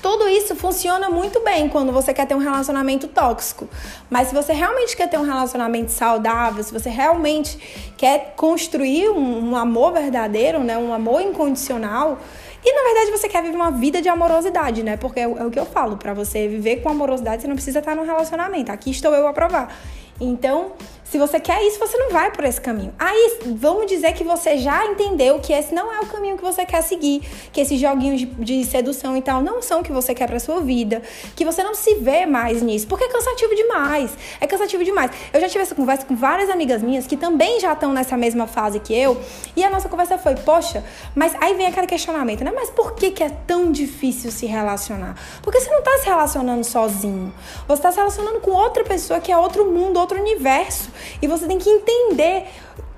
Tudo isso funciona muito bem quando você quer ter um relacionamento tóxico. Mas se você realmente quer ter um relacionamento saudável, se você realmente quer construir um, um amor verdadeiro, né, um amor incondicional, e na verdade você quer viver uma vida de amorosidade, né? Porque é, é o que eu falo, para você viver com amorosidade, você não precisa estar num relacionamento. Aqui estou eu a provar. Então, se você quer isso, você não vai por esse caminho. Aí, vamos dizer que você já entendeu que esse não é o caminho que você quer seguir, que esses joguinhos de, de sedução e tal não são o que você quer pra sua vida, que você não se vê mais nisso, porque é cansativo demais. É cansativo demais. Eu já tive essa conversa com várias amigas minhas que também já estão nessa mesma fase que eu, e a nossa conversa foi: poxa, mas aí vem aquele questionamento, né? Mas por que, que é tão difícil se relacionar? Porque você não tá se relacionando sozinho, você tá se relacionando com outra pessoa que é outro mundo, outro universo. E você tem que entender,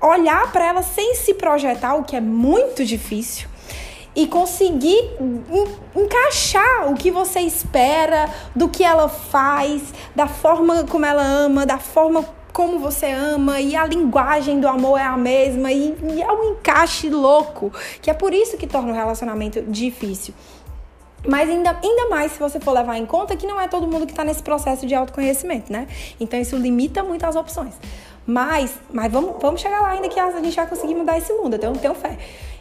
olhar para ela sem se projetar, o que é muito difícil e conseguir encaixar o que você espera, do que ela faz, da forma como ela ama, da forma como você ama e a linguagem do amor é a mesma e, e é um encaixe louco, que é por isso que torna o relacionamento difícil. Mas ainda, ainda mais se você for levar em conta que não é todo mundo que está nesse processo de autoconhecimento, né? Então isso limita muito as opções. Mas, mas vamos, vamos chegar lá ainda que a gente vai conseguir mudar esse mundo, eu tenho, tenho fé.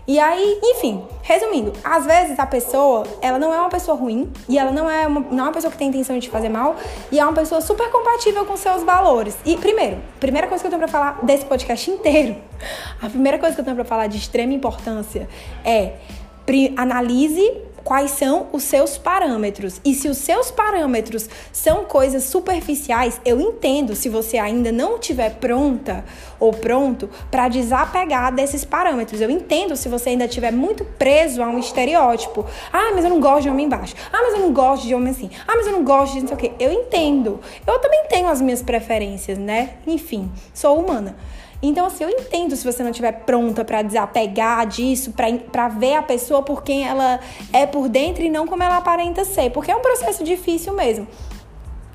E aí, enfim, resumindo, às vezes a pessoa, ela não é uma pessoa ruim e ela não é uma, não é uma pessoa que tem intenção de te fazer mal e é uma pessoa super compatível com seus valores. E primeiro, primeira coisa que eu tenho para falar desse podcast inteiro, a primeira coisa que eu tenho para falar de extrema importância é analise quais são os seus parâmetros. E se os seus parâmetros são coisas superficiais, eu entendo se você ainda não estiver pronta ou pronto para desapegar desses parâmetros. Eu entendo se você ainda estiver muito preso a um estereótipo. Ah, mas eu não gosto de homem baixo. Ah, mas eu não gosto de homem assim. Ah, mas eu não gosto de não sei o quê. Eu entendo. Eu também tenho as minhas preferências, né? Enfim, sou humana. Então, assim, eu entendo se você não estiver pronta para desapegar disso, para ver a pessoa por quem ela é por dentro e não como ela aparenta ser, porque é um processo difícil mesmo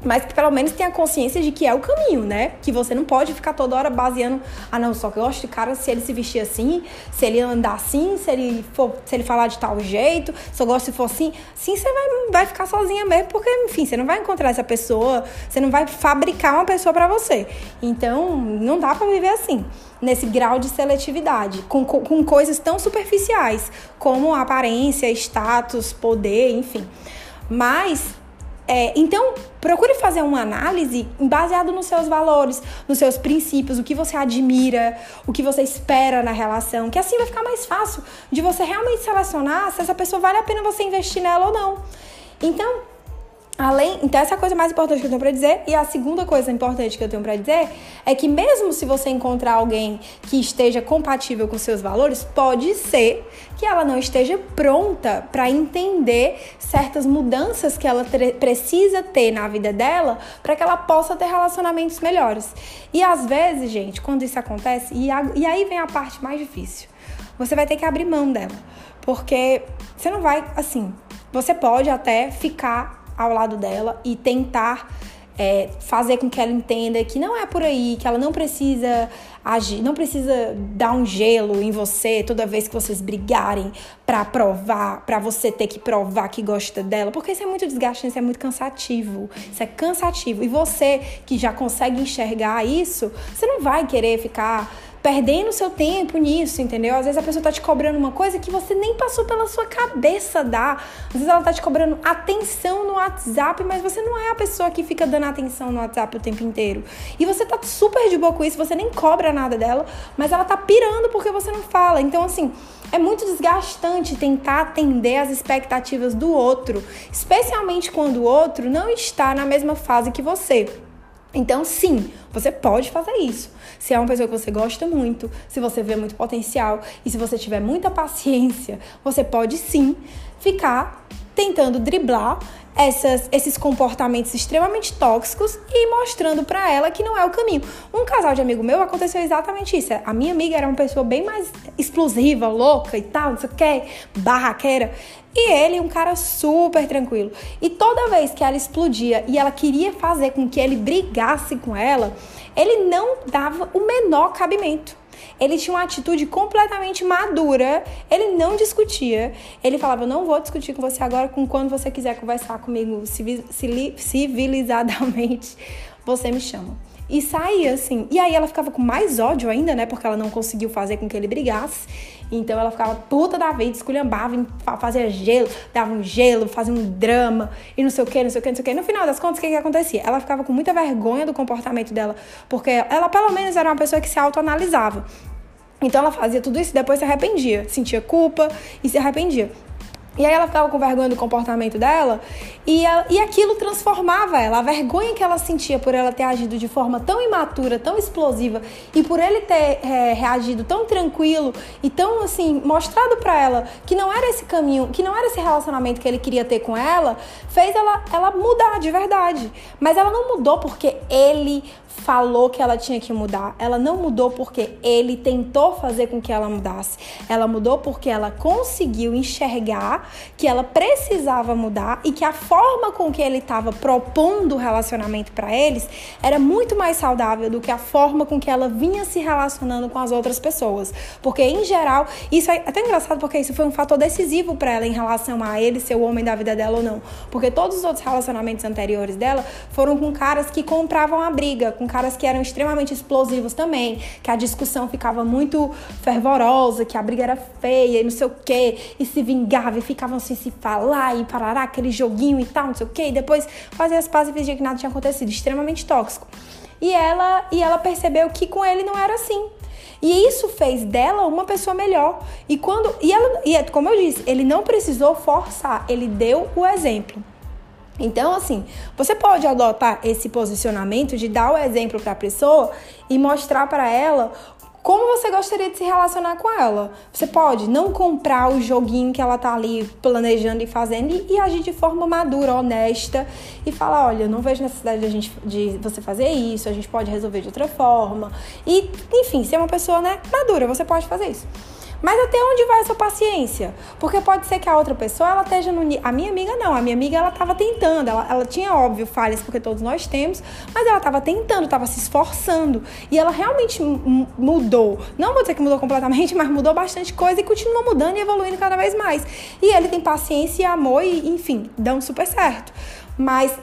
mas que pelo menos tenha consciência de que é o caminho, né? Que você não pode ficar toda hora baseando, ah não, só que eu gosto de cara se ele se vestir assim, se ele andar assim, se ele for, se ele falar de tal jeito, eu gosto se for assim, sim, você vai, vai ficar sozinha mesmo, porque enfim, você não vai encontrar essa pessoa, você não vai fabricar uma pessoa para você. Então, não dá para viver assim nesse grau de seletividade, com, com coisas tão superficiais como aparência, status, poder, enfim. Mas é, então, procure fazer uma análise baseado nos seus valores, nos seus princípios, o que você admira, o que você espera na relação, que assim vai ficar mais fácil de você realmente selecionar se essa pessoa vale a pena você investir nela ou não. Então, Além, então essa é a coisa mais importante que eu tenho para dizer. E a segunda coisa importante que eu tenho para dizer é que mesmo se você encontrar alguém que esteja compatível com seus valores, pode ser que ela não esteja pronta para entender certas mudanças que ela precisa ter na vida dela para que ela possa ter relacionamentos melhores. E às vezes, gente, quando isso acontece, e, a, e aí vem a parte mais difícil. Você vai ter que abrir mão dela, porque você não vai assim, você pode até ficar ao lado dela e tentar é, fazer com que ela entenda que não é por aí, que ela não precisa agir, não precisa dar um gelo em você toda vez que vocês brigarem para provar, para você ter que provar que gosta dela, porque isso é muito desgastante, isso é muito cansativo. Isso é cansativo. E você que já consegue enxergar isso, você não vai querer ficar perdendo seu tempo nisso, entendeu? Às vezes a pessoa tá te cobrando uma coisa que você nem passou pela sua cabeça dar. Às vezes ela tá te cobrando atenção no WhatsApp, mas você não é a pessoa que fica dando atenção no WhatsApp o tempo inteiro. E você tá super de boa com isso, você nem cobra nada dela, mas ela tá pirando porque você não fala. Então, assim, é muito desgastante tentar atender as expectativas do outro, especialmente quando o outro não está na mesma fase que você. Então, sim, você pode fazer isso. Se é uma pessoa que você gosta muito, se você vê muito potencial e se você tiver muita paciência, você pode sim ficar tentando driblar essas, esses comportamentos extremamente tóxicos e mostrando para ela que não é o caminho. Um casal de amigo meu aconteceu exatamente isso. A minha amiga era uma pessoa bem mais explosiva, louca e tal, não sei o que, barraqueira. E ele, um cara super tranquilo. E toda vez que ela explodia e ela queria fazer com que ele brigasse com ela, ele não dava o menor cabimento. Ele tinha uma atitude completamente madura, ele não discutia. Ele falava: Eu não vou discutir com você agora, com quando você quiser conversar comigo civilizadamente, você me chama. E saía assim. E aí ela ficava com mais ódio ainda, né? Porque ela não conseguiu fazer com que ele brigasse. Então ela ficava puta da vida, esculhambava, fazia gelo, dava um gelo, fazia um drama e não sei o que, não sei o que, não sei o que. No final das contas, o que, que acontecia? Ela ficava com muita vergonha do comportamento dela, porque ela pelo menos era uma pessoa que se autoanalisava. Então ela fazia tudo isso e depois se arrependia, sentia culpa e se arrependia. E aí ela ficava com vergonha do comportamento dela e, ela, e aquilo transformava ela. A vergonha que ela sentia por ela ter agido de forma tão imatura, tão explosiva e por ele ter é, reagido tão tranquilo e tão assim, mostrado para ela que não era esse caminho, que não era esse relacionamento que ele queria ter com ela, fez ela, ela mudar de verdade. Mas ela não mudou porque ele falou que ela tinha que mudar. Ela não mudou porque ele tentou fazer com que ela mudasse. Ela mudou porque ela conseguiu enxergar que ela precisava mudar e que a forma com que ele estava propondo o relacionamento para eles era muito mais saudável do que a forma com que ela vinha se relacionando com as outras pessoas. Porque em geral, isso é até engraçado porque isso foi um fator decisivo para ela em relação a ele ser o homem da vida dela ou não. Porque todos os outros relacionamentos anteriores dela foram com caras que compravam a briga, com caras que eram extremamente explosivos também, que a discussão ficava muito fervorosa, que a briga era feia e não sei o quê, e se vingava e ficavam assim se falar e parará, aquele joguinho e tal, não sei o quê, e depois fazia as pazes e fingia que nada tinha acontecido, extremamente tóxico. E ela, e ela percebeu que com ele não era assim. E isso fez dela uma pessoa melhor. E quando e ela e é como eu disse, ele não precisou forçar, ele deu o exemplo. Então, assim, você pode adotar esse posicionamento de dar o exemplo para a pessoa e mostrar para ela como você gostaria de se relacionar com ela. Você pode não comprar o joguinho que ela tá ali planejando e fazendo e, e agir de forma madura, honesta e falar, olha, não vejo necessidade de, a gente, de você fazer isso, a gente pode resolver de outra forma. E, enfim, ser uma pessoa, né, madura, você pode fazer isso. Mas até onde vai essa paciência? Porque pode ser que a outra pessoa ela esteja no a minha amiga não, a minha amiga ela estava tentando, ela, ela tinha óbvio falhas porque todos nós temos, mas ela estava tentando, estava se esforçando e ela realmente mudou. Não vou dizer que mudou completamente, mas mudou bastante coisa e continua mudando e evoluindo cada vez mais. E ele tem paciência e amor e enfim, dão super certo. Mas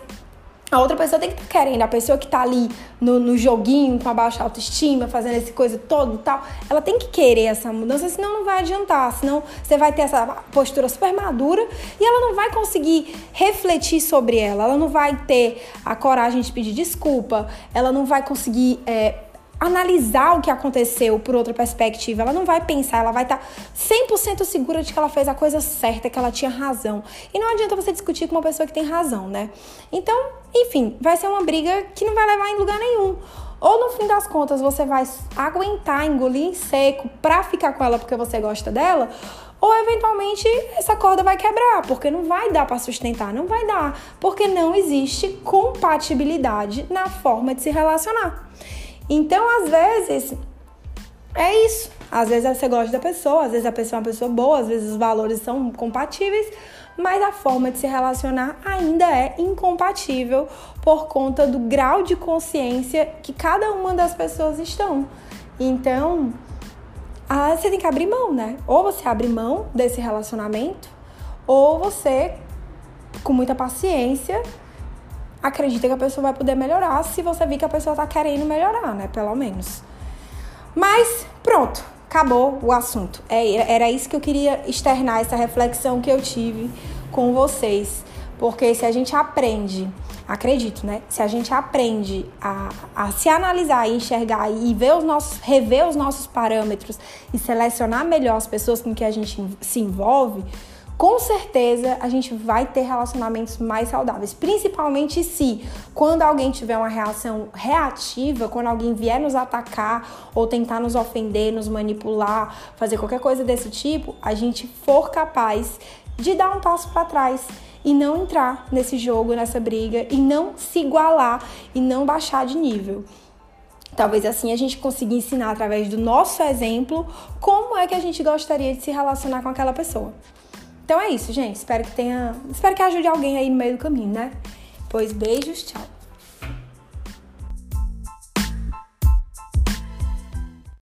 a outra pessoa tem que estar tá querendo. A pessoa que está ali no, no, joguinho, com a baixa autoestima, fazendo essa coisa toda e tal, ela tem que querer essa mudança, senão não vai adiantar. Senão você vai ter essa postura super madura e ela não vai conseguir refletir sobre ela. Ela não vai ter a coragem de pedir desculpa. Ela não vai conseguir. É, analisar o que aconteceu por outra perspectiva. Ela não vai pensar, ela vai estar tá 100% segura de que ela fez a coisa certa, que ela tinha razão. E não adianta você discutir com uma pessoa que tem razão, né? Então, enfim, vai ser uma briga que não vai levar em lugar nenhum. Ou no fim das contas você vai aguentar, engolir seco pra ficar com ela porque você gosta dela, ou eventualmente essa corda vai quebrar, porque não vai dar para sustentar, não vai dar, porque não existe compatibilidade na forma de se relacionar. Então, às vezes, é isso. Às vezes você gosta da pessoa, às vezes a pessoa é uma pessoa boa, às vezes os valores são compatíveis, mas a forma de se relacionar ainda é incompatível por conta do grau de consciência que cada uma das pessoas estão. Então, ah, você tem que abrir mão, né? Ou você abre mão desse relacionamento, ou você, com muita paciência, acredita que a pessoa vai poder melhorar se você vir que a pessoa tá querendo melhorar, né? Pelo menos. Mas pronto, acabou o assunto. É, era isso que eu queria externar, essa reflexão que eu tive com vocês. Porque se a gente aprende, acredito, né? Se a gente aprende a, a se analisar e enxergar e ver os nossos, rever os nossos parâmetros e selecionar melhor as pessoas com que a gente se envolve, com certeza a gente vai ter relacionamentos mais saudáveis, principalmente se quando alguém tiver uma reação reativa, quando alguém vier nos atacar ou tentar nos ofender, nos manipular, fazer qualquer coisa desse tipo, a gente for capaz de dar um passo para trás e não entrar nesse jogo, nessa briga e não se igualar e não baixar de nível. Talvez assim a gente consiga ensinar através do nosso exemplo como é que a gente gostaria de se relacionar com aquela pessoa. Então é isso, gente. Espero que tenha. Espero que ajude alguém aí no meio do caminho, né? Pois beijos, tchau.